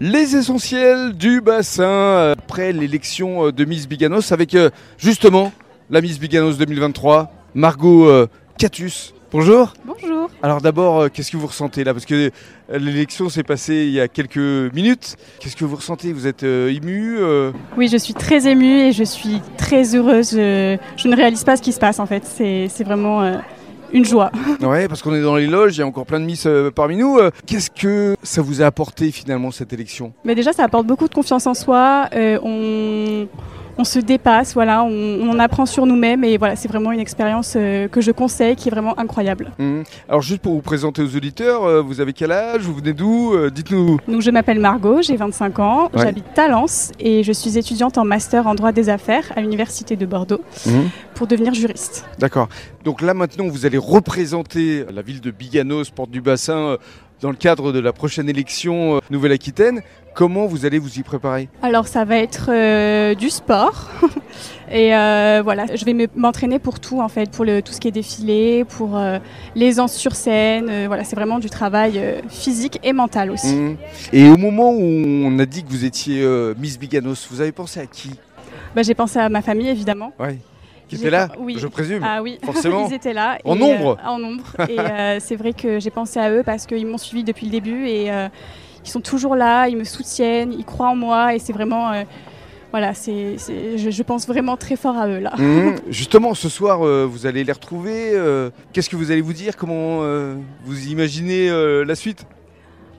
Les essentiels du bassin euh, après l'élection euh, de Miss Biganos avec euh, justement la Miss Biganos 2023, Margot Catus. Bonjour. Bonjour. Alors d'abord, qu'est-ce que vous ressentez là? Parce que l'élection s'est passée il y a quelques minutes. Qu'est-ce que vous ressentez? Vous êtes euh, ému euh? Oui, je suis très émue et je suis très heureuse. Je, je ne réalise pas ce qui se passe en fait. C'est c'est vraiment euh, une joie. Ouais, parce qu'on est dans les loges, il y a encore plein de Miss euh, parmi nous. Euh, Qu'est-ce que ça vous a apporté finalement cette élection? Mais déjà, ça apporte beaucoup de confiance en soi. Euh, on, on se dépasse, voilà, on, on en apprend sur nous-mêmes et voilà, c'est vraiment une expérience euh, que je conseille, qui est vraiment incroyable. Mhm. Alors juste pour vous présenter aux auditeurs, euh, vous avez quel âge? Vous venez d'où? Euh, Dites-nous. Donc, je m'appelle Margot, j'ai 25 ans, Ouais. j'habite Talence et je suis étudiante en master en droit des affaires à l'université de Bordeaux pour devenir juriste. D'accord. Donc là maintenant, vous allez représenter la ville de Biganos, porte du bassin, dans le cadre de la prochaine élection euh, Nouvelle-Aquitaine. Comment vous allez vous y préparer? Alors ça va être euh, du sport et euh, voilà, je vais me- m'entraîner pour tout en fait, pour le, tout ce qui est défilé, pour euh, l'aisance sur scène. voilà, c'est vraiment du travail physique et mental aussi. Mhm. Et au moment où on a dit que vous étiez Miss Biganos, vous avez pensé à qui? Bah, j'ai pensé à ma famille évidemment. Ouais. Qui était là oui. Je présume. Ah oui, Forcément. ils étaient là. En et, nombre. euh, En nombre. Et euh, c'est vrai que j'ai pensé à eux parce qu'ils m'ont suivi depuis le début et euh, ils sont toujours là, ils me soutiennent, ils croient en moi et c'est vraiment... euh, voilà, c'est, je, je pense vraiment très fort à eux là. Mhm. Justement, ce soir, euh, vous allez les retrouver. euh, Qu'est-ce que vous allez vous dire? Comment euh, vous imaginez euh, la suite?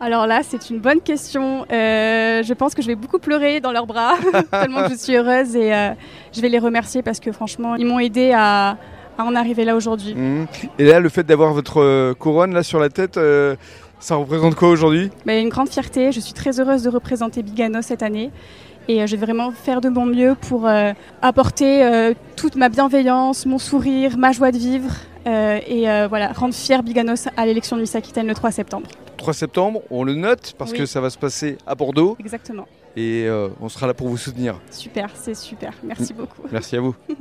Alors là, c'est une bonne question. Euh, je pense que je vais beaucoup pleurer dans leurs bras, tellement que je suis heureuse et euh, je vais les remercier parce que franchement, ils m'ont aidé à, à en arriver là aujourd'hui. Mhm. Et là, le fait d'avoir votre euh, couronne là sur la tête, euh, ça représente quoi aujourd'hui? Mais une grande fierté, je suis très heureuse de représenter Bigano cette année et je vais vraiment faire de mon mieux pour apporter toute ma bienveillance, mon sourire, ma joie de vivre et voilà, rendre fier Biganos à l'élection de Miss Aquitaine le 3 septembre. 3 septembre, on le note parce Oui. que ça va se passer à Bordeaux Exactement. et euh, on sera là pour vous soutenir. Super, c'est super. Merci beaucoup. Merci à vous.